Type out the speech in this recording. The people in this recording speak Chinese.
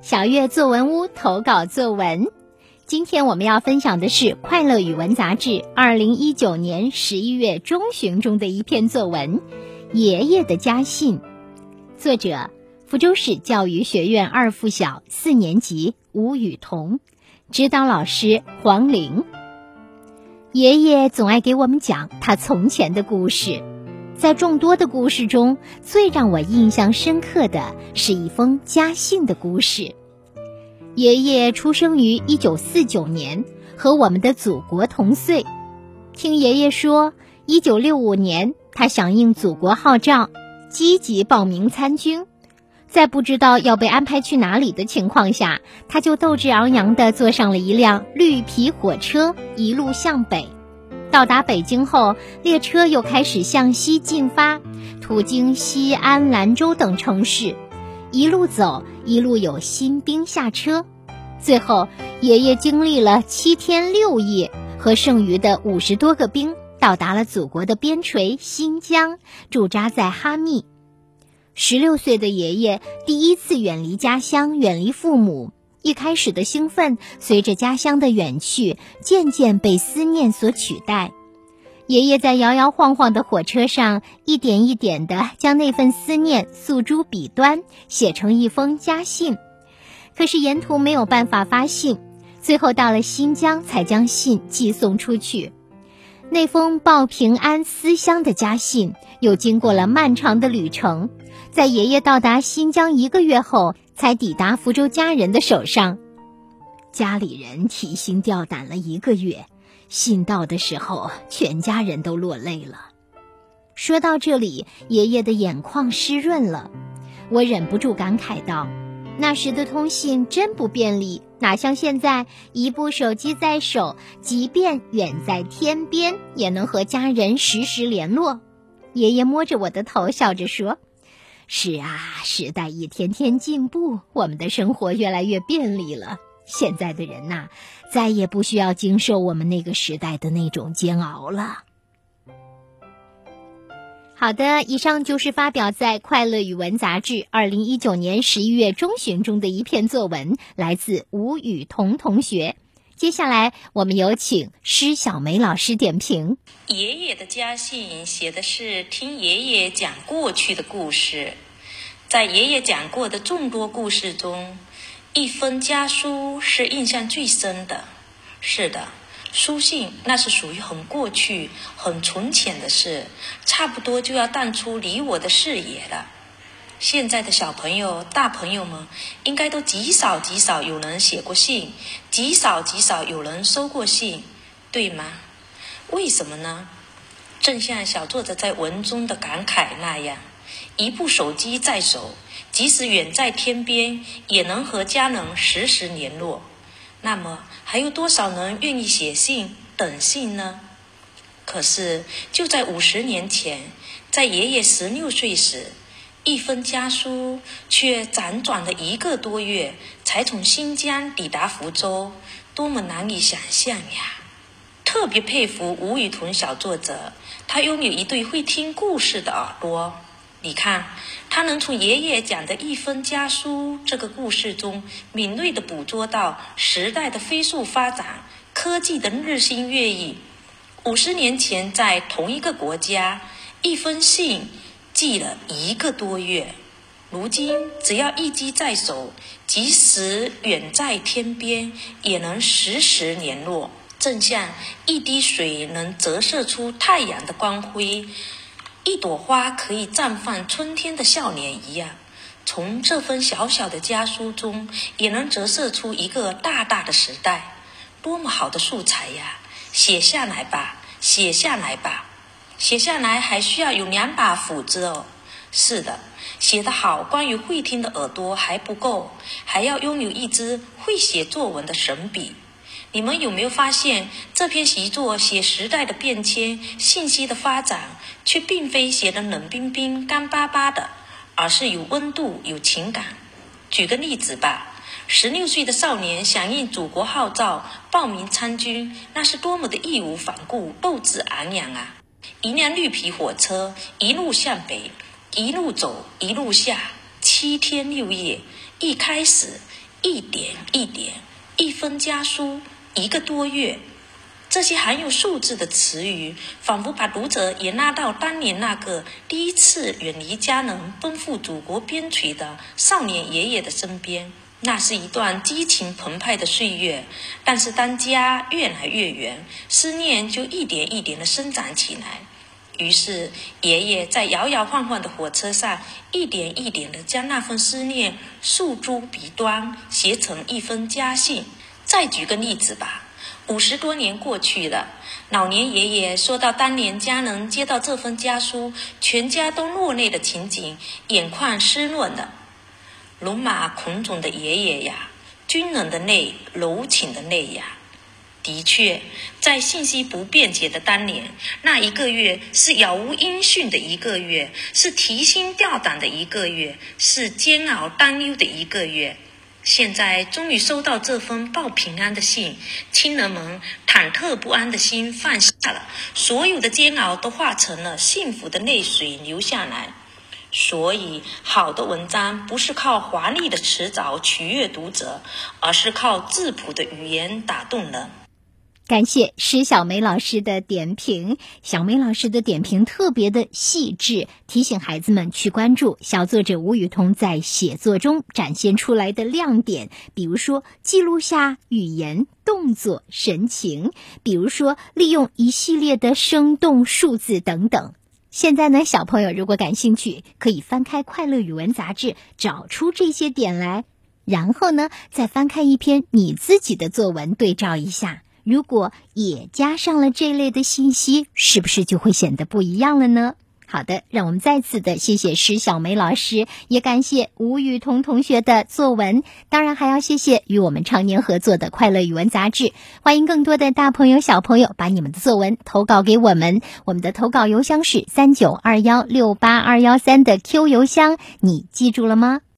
小月作文屋投稿作文。今天我们要分享的是《快乐语文》杂志二零一九年十一月中旬中的一篇作文《爷爷的家信》，作者福州市教育学院二附小四年级吴雨桐，指导老师黄玲。爷爷总爱给我们讲他从前的故事，在众多的故事中，最让我印象深刻的是一封家信的故事。爷爷出生于一九四九年，和我们的祖国同岁。听爷爷说，一九六五年他响应祖国号召，积极报名参军，在不知道要被安排去哪里的情况下，他就斗志昂扬地坐上了一辆绿皮火车，一路向北。到达北京后，列车又开始向西进发，途经西安、兰州等城市。一路走，一路有新兵下车，最后爷爷经历了七天六夜，和剩余的五十多个兵到达了祖国的边陲新疆，驻扎在哈密。十六岁的爷爷第一次远离家乡，远离父母，一开始的兴奋，随着家乡的远去，渐渐被思念所取代。爷爷在摇摇晃晃的火车上，一点一点地将那份思念诉诸笔端，写成一封家信。可是沿途没有办法发信，最后到了新疆才将信寄送出去。那封报平安思乡的家信，又经过了漫长的旅程，在爷爷到达新疆一个月后，才抵达福州家人的手上。家里人提心吊胆了一个月。信到的时候，全家人都落泪了。说到这里，爷爷的眼眶湿润了，我忍不住感慨道：“那时的通信真不便利，哪像现在，一部手机在手，即便远在天边，也能和家人实时联络。”爷爷摸着我的头，笑着说：“是啊，时代一天天进步，我们的生活越来越便利了。”现在的人呐，再也不需要经受我们那个时代的那种煎熬了。好的，以上就是发表在《快乐语文》杂志二零一九年十一月中旬中的一篇作文，来自吴雨桐同学。接下来，我们有请施小梅老师点评。爷爷的家信写的是听爷爷讲过去的故事，在爷爷讲过的众多故事中。一封家书是印象最深的，是的，书信那是属于很过去、很从前的事，差不多就要淡出你我的视野了。现在的小朋友、大朋友们，应该都极少极少有人写过信，极少极少有人收过信，对吗？为什么呢？正像小作者在文中的感慨那样，一部手机在手。即使远在天边，也能和家人实时联络。那么，还有多少人愿意写信等信呢？可是，就在五十年前，在爷爷十六岁时，一封家书却辗转了一个多月，才从新疆抵达福州，多么难以想象呀！特别佩服吴雨桐小作者，他拥有一对会听故事的耳朵。你看，他能从爷爷讲的一封家书这个故事中，敏锐地捕捉到时代的飞速发展、科技的日新月异。五十年前，在同一个国家，一封信寄了一个多月；如今，只要一机在手，即使远在天边，也能时时联络。正像一滴水能折射出太阳的光辉。一朵花可以绽放春天的笑脸一样，从这份小小的家书中，也能折射出一个大大的时代。多么好的素材呀！写下来吧，写下来吧，写下来还需要有两把斧子哦。是的，写得好，关于会听的耳朵还不够，还要拥有一支会写作文的神笔。你们有没有发现，这篇习作写时代的变迁、信息的发展，却并非写得冷冰冰、干巴巴的，而是有温度、有情感。举个例子吧，十六岁的少年响应祖国号召报名参军，那是多么的义无反顾、斗志昂扬啊！一辆绿皮火车一路向北，一路走，一路下，七天六夜，一开始一点一点，一分家书，一个多月。这些含有数字的词语，仿佛把读者也拉到当年那个第一次远离家人、奔赴祖国边陲的少年爷爷的身边。那是一段激情澎湃的岁月。但是，当家越来越远，思念就一点一点的生长起来。于是，爷爷在摇摇晃晃的火车上，一点一点的将那份思念诉诸笔端，写成一封家信。再举个例子吧。五十多年过去了，老年爷爷说到当年家人接到这封家书，全家都落泪的情景，眼眶湿润了。戎马倥偬的爷爷呀，军人的泪，柔情的泪呀。的确，在信息不便捷的当年，那一个月是杳无音讯的一个月，是提心吊胆的一个月，是煎熬担忧的一个月。现在终于收到这封报平安的信，亲人们忐忑不安的心放下了，所有的煎熬都化成了幸福的泪水流下来。所以，好的文章不是靠华丽的辞藻取悦读者，而是靠质朴的语言打动人。感谢施小梅老师的点评，小梅老师的点评特别的细致，提醒孩子们去关注小作者吴雨桐在写作中展现出来的亮点，比如说记录下语言、动作、神情，比如说利用一系列的生动数字等等。现在呢，小朋友如果感兴趣，可以翻开《快乐语文》杂志，找出这些点来，然后呢，再翻开一篇你自己的作文，对照一下。如果也加上了这类的信息，是不是就会显得不一样了呢？好的，让我们再次的谢谢施小梅老师，也感谢吴雨桐同学的作文，当然还要谢谢与我们常年合作的快乐语文杂志。欢迎更多的大朋友小朋友把你们的作文投稿给我们，我们的投稿邮箱是三九二幺六八二幺三的 Q 邮箱，你记住了吗？